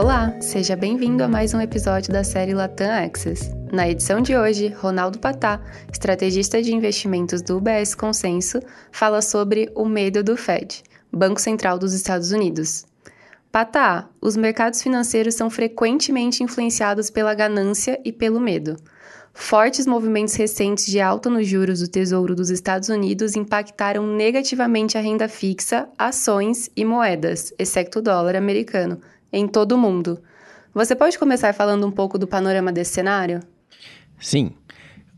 Olá, seja bem-vindo a mais um episódio da série Latam Access. Na edição de hoje, Ronaldo Patá, estrategista de investimentos do UBS Consenso, fala sobre o medo do Fed, Banco Central dos Estados Unidos. Patá, os mercados financeiros são frequentemente influenciados pela ganância e pelo medo. Fortes movimentos recentes de alta nos juros do Tesouro dos Estados Unidos impactaram negativamente a renda fixa, ações e moedas, exceto o dólar americano, em todo o mundo. Você pode começar falando um pouco do panorama desse cenário? Sim.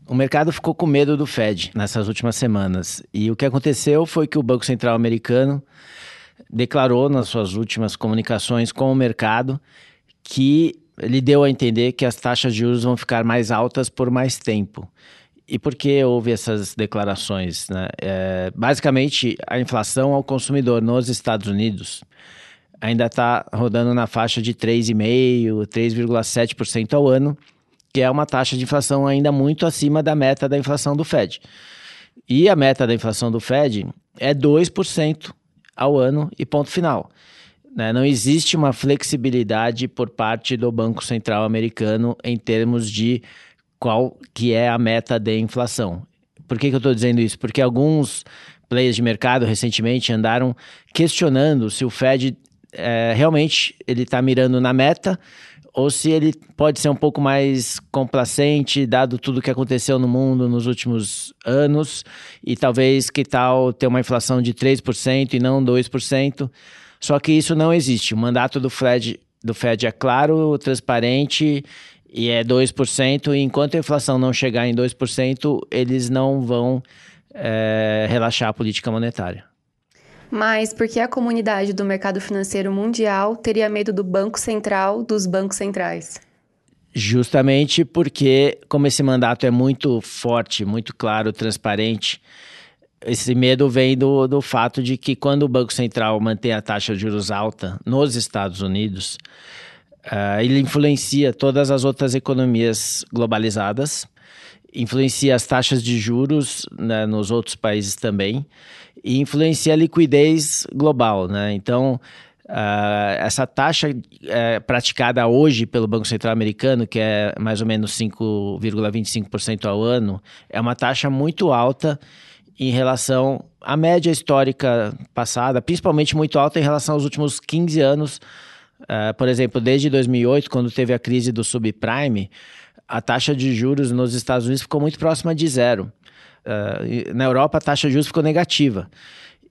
O mercado ficou com medo do Fed nessas últimas semanas. E o que aconteceu foi que o Banco Central americano declarou nas suas últimas comunicações com o mercado que ele deu a entender que as taxas de juros vão ficar mais altas por mais tempo. E por que houve essas declarações? Né? É, basicamente, a inflação ao consumidor nos Estados Unidos ainda está rodando na faixa de 3,5%, 3,7% ao ano, que é uma taxa de inflação ainda muito acima da meta da inflação do Fed. E a meta da inflação do Fed é 2% ao ano e ponto final. Né? Não existe uma flexibilidade por parte do Banco Central americano em termos de qual que é a meta de inflação. Por que, que eu estou dizendo isso? Porque alguns players de mercado recentemente andaram questionando se o Fed é, realmente ele está mirando na meta ou se ele pode ser um pouco mais complacente, dado tudo que aconteceu no mundo nos últimos anos, e talvez que tal ter uma inflação de 3% e não 2%. Só que isso não existe. O mandato do Fed, do Fed é claro, transparente e é 2%, e enquanto a inflação não chegar em 2%, eles não vão é, relaxar a política monetária. Mas por que a comunidade do mercado financeiro mundial teria medo do Banco Central dos bancos centrais? Justamente porque, como esse mandato é muito forte, muito claro, transparente, esse medo vem do, do fato de que quando o Banco Central mantém a taxa de juros alta nos Estados Unidos, uh, ele influencia todas as outras economias globalizadas, influencia as taxas de juros né, nos outros países também, e influencia a liquidez global. Né? Então, Uh, essa taxa uh, praticada hoje pelo Banco Central americano, que é mais ou menos 5,25% ao ano, é uma taxa muito alta em relação à média histórica passada, principalmente muito alta em relação aos últimos 15 anos. Uh, por exemplo, desde 2008, quando teve a crise do subprime, a taxa de juros nos Estados Unidos ficou muito próxima de zero. Uh, na Europa, a taxa de juros ficou negativa.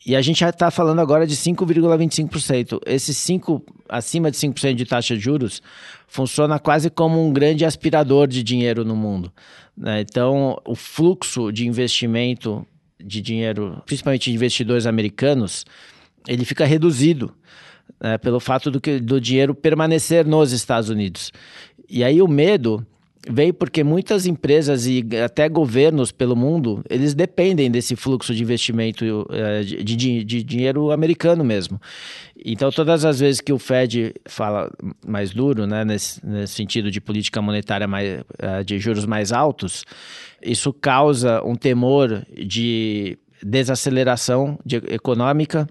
E a gente já está falando agora de 5,25%. Esse 5, acima de 5% de taxa de juros, funciona quase como um grande aspirador de dinheiro no mundo. Né? Então, o fluxo de investimento de dinheiro, principalmente de investidores americanos, ele fica reduzido né, pelo fato do, que, do dinheiro permanecer nos Estados Unidos. E aí o medo veio porque muitas empresas e até governos pelo mundo, eles dependem desse fluxo de investimento eh, de, de, de, dinheiro americano mesmo. Então, todas as vezes que o Fed fala mais duro, né, nesse, nesse sentido de política monetária mais, eh, de juros mais altos, isso causa um temor de desaceleração de, econômica,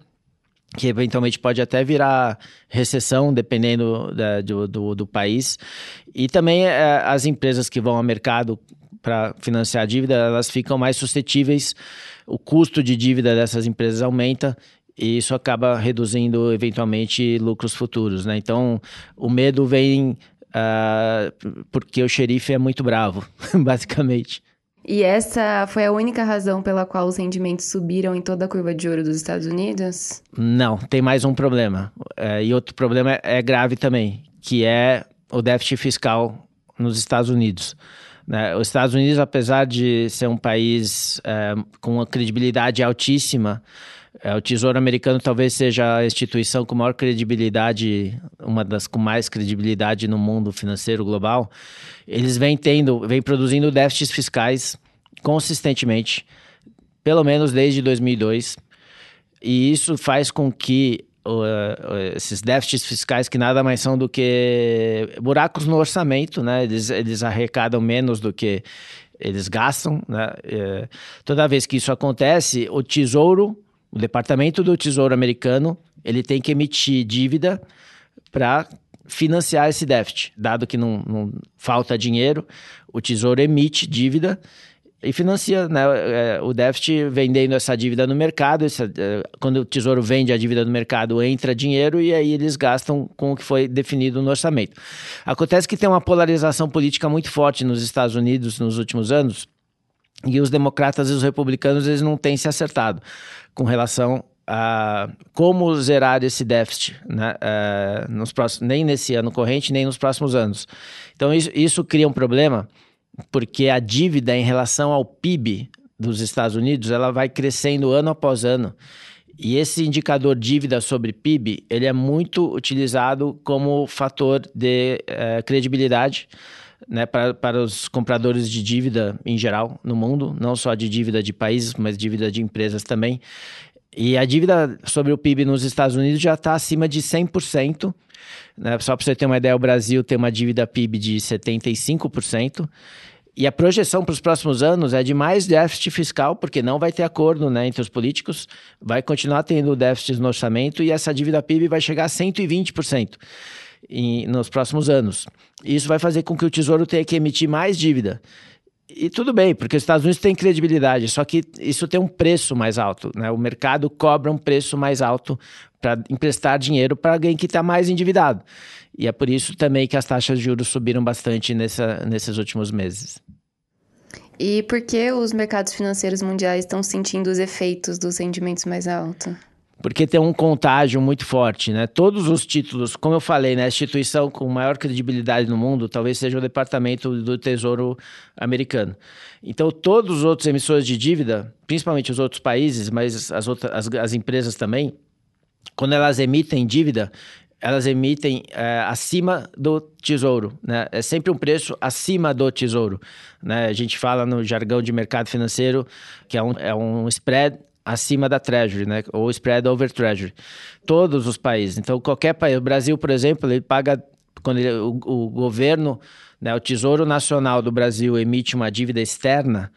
que eventualmente pode até virar recessão, dependendo da, do, do, do, país. E também é, as empresas que vão ao mercado para financiar a dívida, elas ficam mais suscetíveis, o custo de dívida dessas empresas aumenta e isso acaba reduzindo eventualmente lucros futuros. Né? Então, o medo vem uh, porque o xerife é muito bravo, basicamente. E essa foi a única razão pela qual os rendimentos subiram em toda a curva de ouro dos Estados Unidos? Não, tem mais um problema. É, e outro problema é grave também, que é o déficit fiscal nos Estados Unidos. Né? Os Estados Unidos, apesar de ser um país é, com uma credibilidade altíssima, é, o Tesouro Americano talvez seja a instituição com maior credibilidade, uma das com mais credibilidade no mundo financeiro global. Eles vêm tendo, vêm produzindo déficits fiscais consistentemente, pelo menos desde 2002. E isso faz com que uh, esses déficits fiscais, que nada mais são do que buracos no orçamento, né? Eles, eles arrecadam menos do que eles gastam. Né? É, toda vez que isso acontece, o Tesouro o Departamento do Tesouro americano ele tem que emitir dívida para financiar esse déficit, dado que não, não falta dinheiro, o Tesouro emite dívida e financia né, é, o déficit vendendo essa dívida no mercado. Essa, é, quando o Tesouro vende a dívida no mercado, entra dinheiro e aí eles gastam com o que foi definido no orçamento. Acontece que tem uma polarização política muito forte nos Estados Unidos nos últimos anos e os democratas e os republicanos eles não têm se acertado com relação a como zerar esse déficit né, uh, nos próximos, nem nesse ano corrente, nem nos próximos anos. Então, isso, isso cria um problema, porque a dívida em relação ao PIB dos Estados Unidos ela vai crescendo ano após ano. E esse indicador dívida sobre PIB ele é muito utilizado como fator de uh, credibilidade né, para, para os compradores de dívida em geral no mundo, não só de dívida de países, mas dívida de empresas também. E a dívida sobre o PIB nos Estados Unidos já está acima de 100%. Né? Só para você ter uma ideia, o Brasil tem uma dívida PIB de 75%. E a projeção para os próximos anos é de mais déficit fiscal, porque não vai ter acordo né, entre os políticos, vai continuar tendo déficit no orçamento e essa dívida PIB vai chegar a 120% em, nos próximos anos. Isso vai fazer com que o Tesouro tenha que emitir mais dívida. E tudo bem, porque os Estados Unidos têm credibilidade, só que isso tem um preço mais alto. Né? O mercado cobra um preço mais alto para emprestar dinheiro para alguém que está mais endividado. E é por isso também que as taxas de juros subiram bastante nessa, nesses últimos meses. E por que os mercados financeiros mundiais estão sentindo os efeitos dos rendimentos mais altos? porque tem um contágio muito forte, né? Todos os títulos, como eu falei, né, a instituição com maior credibilidade no mundo talvez seja o Departamento do Tesouro americano. Então, todos os outros emissores de dívida, principalmente os outros países, mas as outras as, as empresas também, quando elas emitem dívida, elas emitem é, acima do tesouro, né? É sempre um preço acima do tesouro, né? A gente fala no jargão de mercado financeiro que é um, é um spread acima da Treasury, né? Ou spread over Treasury. Todos os países. Então, qualquer país. O Brasil, por exemplo, ele paga quando ele, o, o, governo, né, o Tesouro Nacional do Brasil emite uma dívida externa,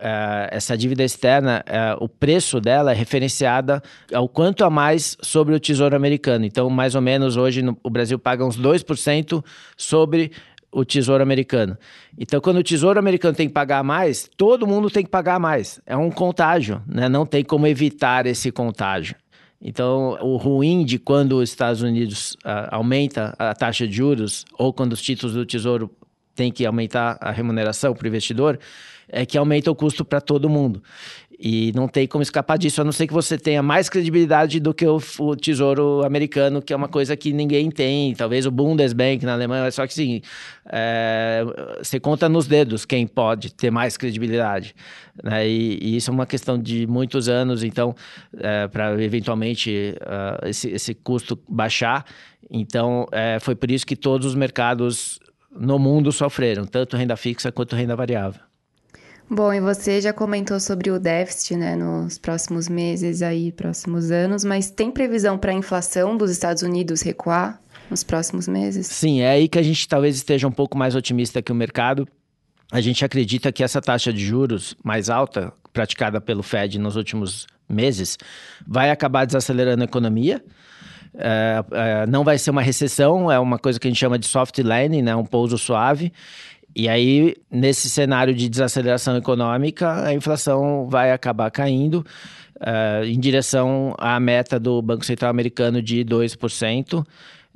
uh, essa dívida externa, uh, o preço dela é referenciada ao quanto a mais sobre o Tesouro Americano. Então, mais ou menos hoje no, o Brasil paga uns 2% sobre o Tesouro Americano. Então, quando o Tesouro Americano tem que pagar mais, todo mundo tem que pagar mais. É um contágio, né? Não tem como evitar esse contágio. Então, o ruim de quando os Estados Unidos uh, aumenta a taxa de juros ou quando os títulos do Tesouro têm que aumentar a remuneração para o investidor é que aumenta o custo para todo mundo. E não tem como escapar disso, a não ser que você tenha mais credibilidade do que o, o Tesouro Americano, que é uma coisa que ninguém tem. Talvez o Bundesbank na Alemanha, só que sim, é, você conta nos dedos quem pode ter mais credibilidade. Né? E, e, isso é uma questão de muitos anos, então, é, para eventualmente uh, esse, esse custo baixar. Então, é, foi por isso que todos os mercados no mundo sofreram, tanto renda fixa quanto renda variável. Bom, e você já comentou sobre o déficit, né, nos próximos meses aí, próximos anos, mas tem previsão para a inflação dos Estados Unidos recuar nos próximos meses? Sim, é aí que a gente talvez esteja um pouco mais otimista que o mercado. A gente acredita que essa taxa de juros mais alta, praticada pelo Fed nos últimos meses, vai acabar desacelerando a economia. É, é, não vai ser uma recessão, é uma coisa que a gente chama de soft landing, né, um pouso suave. E aí, nesse cenário de desaceleração econômica, a inflação vai acabar caindo uh, em direção à meta do Banco Central Americano de 2%.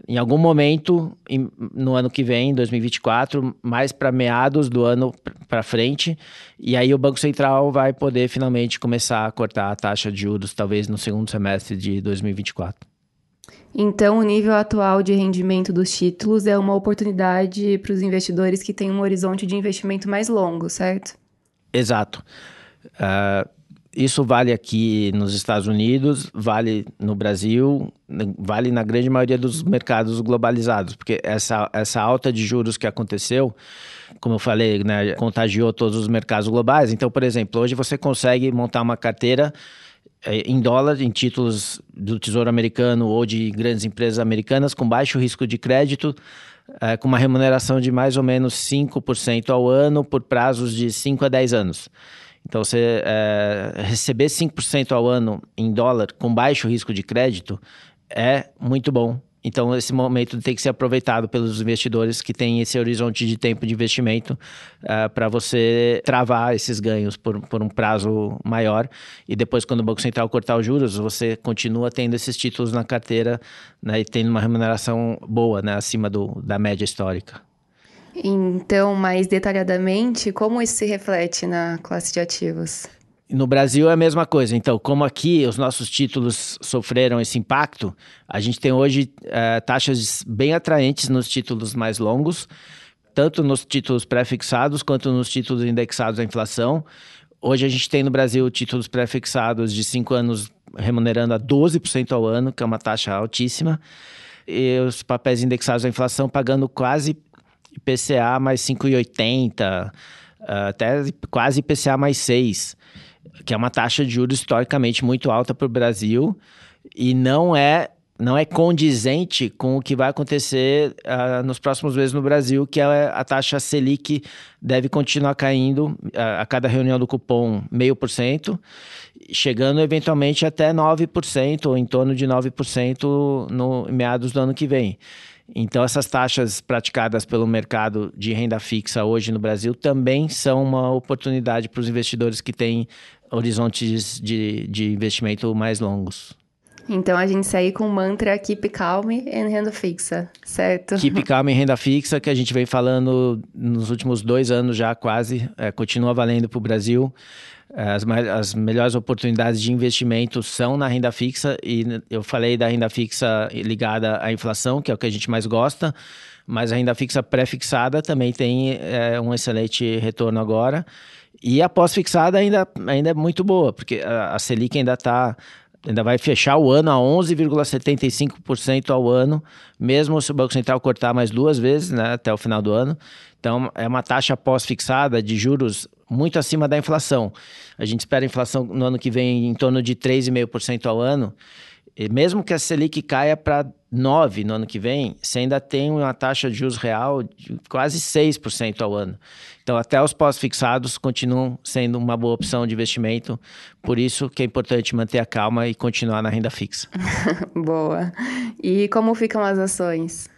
Em algum momento, em, no ano que vem, 2024, mais para meados do ano para frente, e aí o Banco Central vai poder finalmente começar a cortar a taxa de juros, talvez no segundo semestre de 2024. Então, o nível atual de rendimento dos títulos é uma oportunidade para os investidores que têm um horizonte de investimento mais longo, certo? Exato. Uh, isso vale aqui nos Estados Unidos, vale no Brasil, vale na grande maioria dos mercados globalizados, porque essa, essa alta de juros que aconteceu, como eu falei, né, contagiou todos os mercados globais. Então, por exemplo, hoje você consegue montar uma carteira em dólar, em títulos do Tesouro Americano ou de grandes empresas americanas com baixo risco de crédito, é, com uma remuneração de mais ou menos 5% ao ano por prazos de 5 a 10 anos. Então, você é, receber 5% ao ano em dólar com baixo risco de crédito é muito bom Então, esse momento tem que ser aproveitado pelos investidores que têm esse horizonte de tempo de investimento uh, para você travar esses ganhos por, por um prazo maior. E depois, quando o Banco Central cortar os juros, você continua tendo esses títulos na carteira né, e tendo uma remuneração boa, né, acima do, da média histórica. Então, mais detalhadamente, como isso se reflete na classe de ativos? No Brasil é a mesma coisa. Então, como aqui os nossos títulos sofreram esse impacto, a gente tem hoje é, taxas bem atraentes nos títulos mais longos, tanto nos títulos pré-fixados quanto nos títulos indexados à inflação. Hoje a gente tem no Brasil títulos pré-fixados de 5 anos remunerando a 12% ao ano, que é uma taxa altíssima, e os papéis indexados à inflação pagando quase IPCA mais 5,80, até quase IPCA mais 6 que é uma taxa de juros historicamente muito alta para o Brasil e não é não é condizente com o que vai acontecer uh, nos próximos meses no Brasil, que é a taxa Selic deve continuar caindo uh, a cada reunião do cupom meio por cento, chegando eventualmente até 9% ou em torno de 9% no meados do ano que vem. Então, essas taxas praticadas pelo mercado de renda fixa hoje no Brasil também são uma oportunidade para os investidores que têm horizontes de, de investimento mais longos. Então a gente segue com o mantra Keep Calm em renda fixa, certo? Keep Calm em renda fixa, que a gente vem falando nos últimos dois anos já quase, é, continua valendo para o Brasil. As, as melhores oportunidades de investimento são na renda fixa, e eu falei da renda fixa ligada à inflação, que é o que a gente mais gosta, mas a renda fixa pré-fixada também tem é, um excelente retorno agora. E a pós-fixada ainda, ainda é muito boa, porque a, a Selic ainda está ainda vai fechar o ano a 11,75% ao ano, mesmo se o Banco Central cortar mais duas vezes né, até o final do ano. Então, é uma taxa pós-fixada de juros muito acima da inflação. A gente espera a inflação no ano que vem em torno de 3,5% ao ano. E mesmo que a Selic caia para 9 no ano que vem, você ainda tem uma taxa de juros real de quase 6% ao ano. Então, até os pós-fixados continuam sendo uma boa opção de investimento. Por isso que é importante manter a calma e continuar na renda fixa. boa. E como ficam as ações?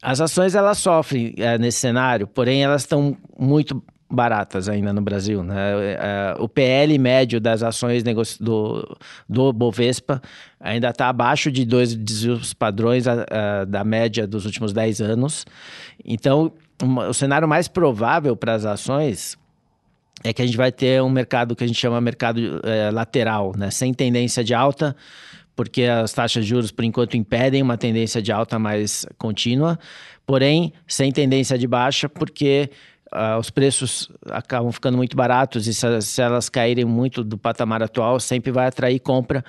As ações elas sofrem é, nesse cenário, porém elas estão muito baratas ainda no Brasil. Né? É, o PL médio das ações do, do Bovespa ainda está abaixo de dois dos padrões a, a, da média dos últimos 10 anos. Então, uma, o cenário mais provável para as ações é que a gente vai ter um mercado que a gente chama mercado é, lateral, né? sem tendência de alta, porque as taxas de juros, por enquanto, impedem uma tendência de alta mais contínua, porém, sem tendência de baixa, porque uh, os preços acabam ficando muito baratos e se, se, elas caírem muito do patamar atual, sempre vai atrair compra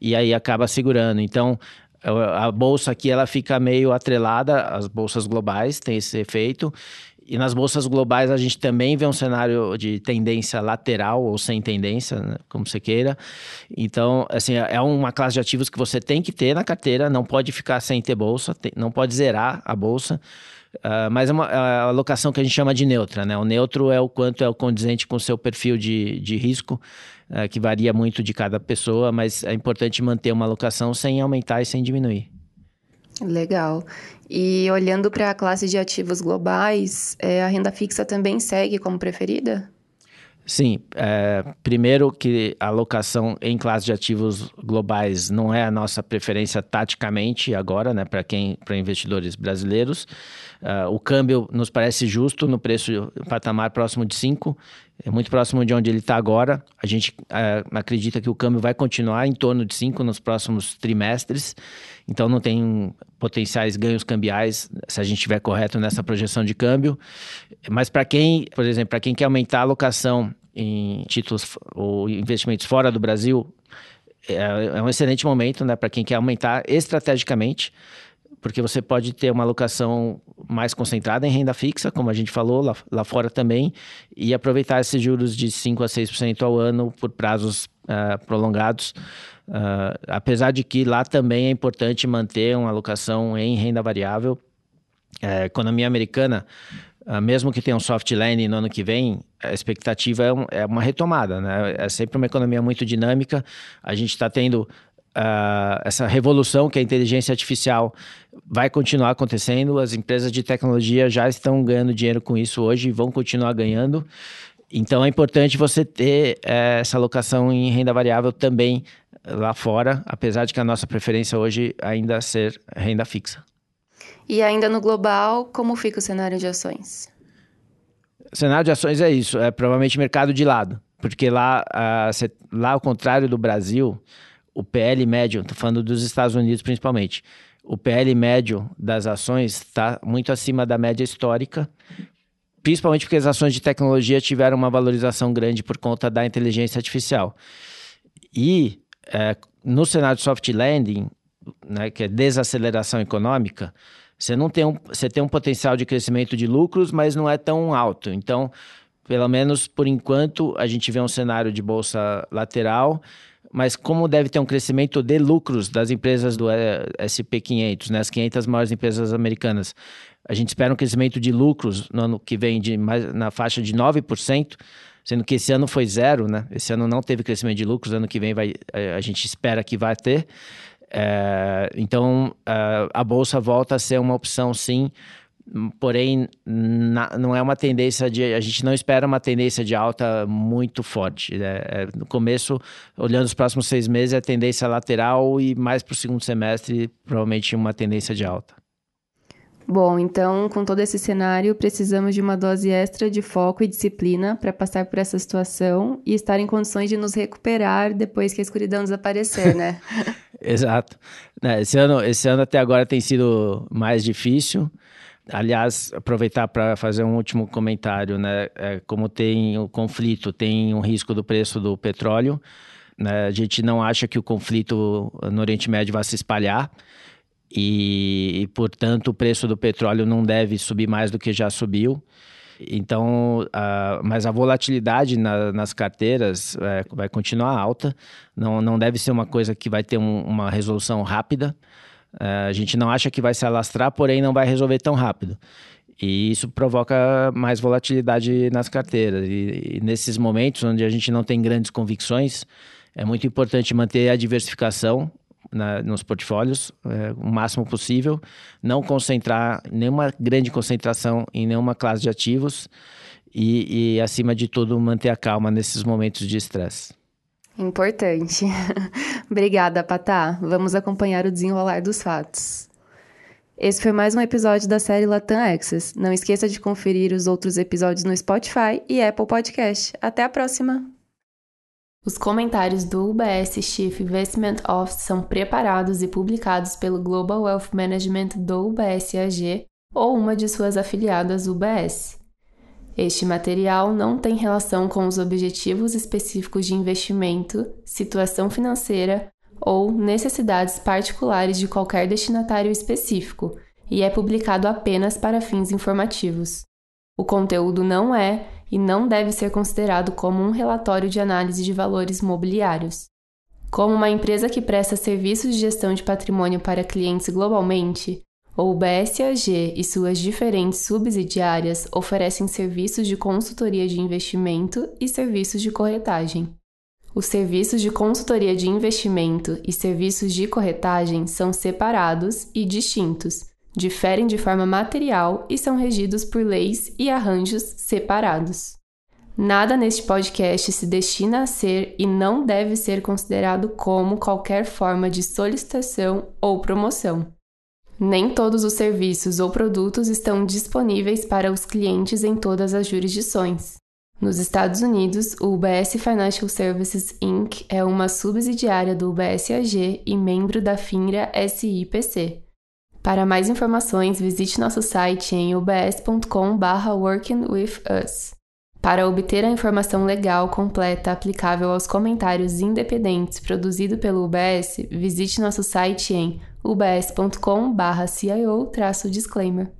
e aí acaba segurando. Então, a bolsa aqui ela fica meio atrelada às bolsas globais, tem esse efeito. E nas bolsas globais a gente também vê um cenário de tendência lateral ou sem tendência, né? como você queira. Então, assim, é uma classe de ativos que você tem que ter na carteira, não pode ficar sem ter bolsa, não pode zerar a bolsa. Uh, mas é uma é alocação que a gente chama de neutra, né? O neutro é o quanto é o condizente com o seu perfil de, de risco, uh, que varia muito de cada pessoa, mas é importante manter uma alocação sem aumentar e sem diminuir. Legal. E olhando para a classe de ativos globais, é, a renda fixa também segue como preferida? Sim, é, primeiro que a alocação em classe de ativos globais não é a nossa preferência taticamente agora, né, para quem, para investidores brasileiros. Uh, o câmbio nos parece justo no preço patamar próximo de 5, é muito próximo de onde ele está agora. A gente uh, acredita que o câmbio vai continuar em torno de 5 nos próximos trimestres, então não tem potenciais ganhos cambiais se a gente estiver correto nessa projeção de câmbio. Mas para quem, por exemplo, para quem quer aumentar a alocação em títulos ou investimentos fora do Brasil, é, é um excelente momento né, para quem quer aumentar estrategicamente, porque você pode ter uma alocação mais concentrada em renda fixa, como a gente falou, lá, lá fora também, e aproveitar esses juros de 5% a 6% ao ano por prazos uh, prolongados. Uh, apesar de que lá também é importante manter uma alocação em renda variável. A economia americana Uh, mesmo que tenha um soft landing no ano que vem, a expectativa é, um, é uma retomada, né? É sempre uma economia muito dinâmica. A gente está tendo uh, essa revolução que a inteligência artificial vai continuar acontecendo. As empresas de tecnologia já estão ganhando dinheiro com isso hoje e vão continuar ganhando. Então é importante você ter é, essa alocação em renda variável também lá fora, apesar de que a nossa preferência hoje ainda ser renda fixa. E ainda no global, como fica o cenário de ações? O cenário de ações é isso, é provavelmente mercado de lado, porque lá, lá ao contrário do Brasil, o PL médio, estou falando dos Estados Unidos principalmente, o PL médio das ações está muito acima da média histórica, principalmente porque as ações de tecnologia tiveram uma valorização grande por conta da inteligência artificial. E é, no cenário de soft landing, né, que é desaceleração econômica, você não tem um, você tem um potencial de crescimento de lucros, mas não é tão alto. Então, pelo menos por enquanto, a gente vê um cenário de bolsa lateral, mas como deve ter um crescimento de lucros das empresas do é, SP500, né, as 500 maiores empresas americanas, a gente espera um crescimento de lucros no ano que vem de mais, na faixa de 9%, sendo que esse ano foi zero, né? Esse ano não teve crescimento de lucros, ano que vem vai, a gente espera que vai ter. É, então, a bolsa volta a ser uma opção, sim, porém na, não é uma tendência de a gente não espera uma tendência de alta muito forte né? é, no começo olhando os próximos seis meses é tendência lateral e mais para o segundo semestre provavelmente uma tendência de alta Bom, então, com todo esse cenário, precisamos de uma dose extra de foco e disciplina para passar por essa situação e estar em condições de nos recuperar depois que a escuridão desaparecer, né? Exato. Né, esse ano, esse ano até agora tem sido mais difícil. Aliás, aproveitar para fazer um último comentário, né? É, como tem o conflito, tem um risco do preço do petróleo. Né? A gente não acha que o conflito no Oriente Médio vai se espalhar e, e, portanto, o preço do petróleo não deve subir mais do que já subiu. Então, a, mas a volatilidade na, nas carteiras é, vai continuar alta, não, não deve ser uma coisa que vai ter um, uma resolução rápida. É, a gente não acha que vai se alastrar, porém não vai resolver tão rápido. E isso provoca mais volatilidade nas carteiras. E, e nesses momentos onde a gente não tem grandes convicções, é muito importante manter a diversificação na, nos portfólios é, o máximo possível, não concentrar nenhuma grande concentração em nenhuma classe de ativos e, e acima de tudo, manter a calma nesses momentos de estresse. Importante. Obrigada, Patá. Vamos acompanhar o desenrolar dos fatos. Esse foi mais um episódio da série Latam Access. Não esqueça de conferir os outros episódios no Spotify e Apple Podcast. Até a próxima! Os comentários do UBS Chief Investment Office são preparados e publicados pelo Global Wealth Management do UBS AG ou uma de suas afiliadas UBS. Este material não tem relação com os objetivos específicos de investimento, situação financeira ou necessidades particulares de qualquer destinatário específico e é publicado apenas para fins informativos. O conteúdo não é e não deve ser considerado como um relatório de análise de valores mobiliários. Como uma empresa que presta serviços de gestão de patrimônio para clientes globalmente, o BSAG e suas diferentes subsidiárias oferecem serviços de consultoria de investimento e serviços de corretagem. Os serviços de consultoria de investimento e serviços de corretagem são separados e distintos, diferem de forma material e são regidos por leis e arranjos separados. Nada neste podcast se destina a ser e não deve ser considerado como qualquer forma de solicitação ou promoção. Nem todos os serviços ou produtos estão disponíveis para os clientes em todas as jurisdições. Nos Estados Unidos, o UBS Financial Services Inc. é uma subsidiária do UBS AG e membro da FINRA SIPC. Para mais informações, visite nosso site em ubs.com/workingwithus. Para obter a informação legal completa aplicável aos comentários independentes produzido pelo UBS, visite nosso site em ubs.com/cio-disclaimer.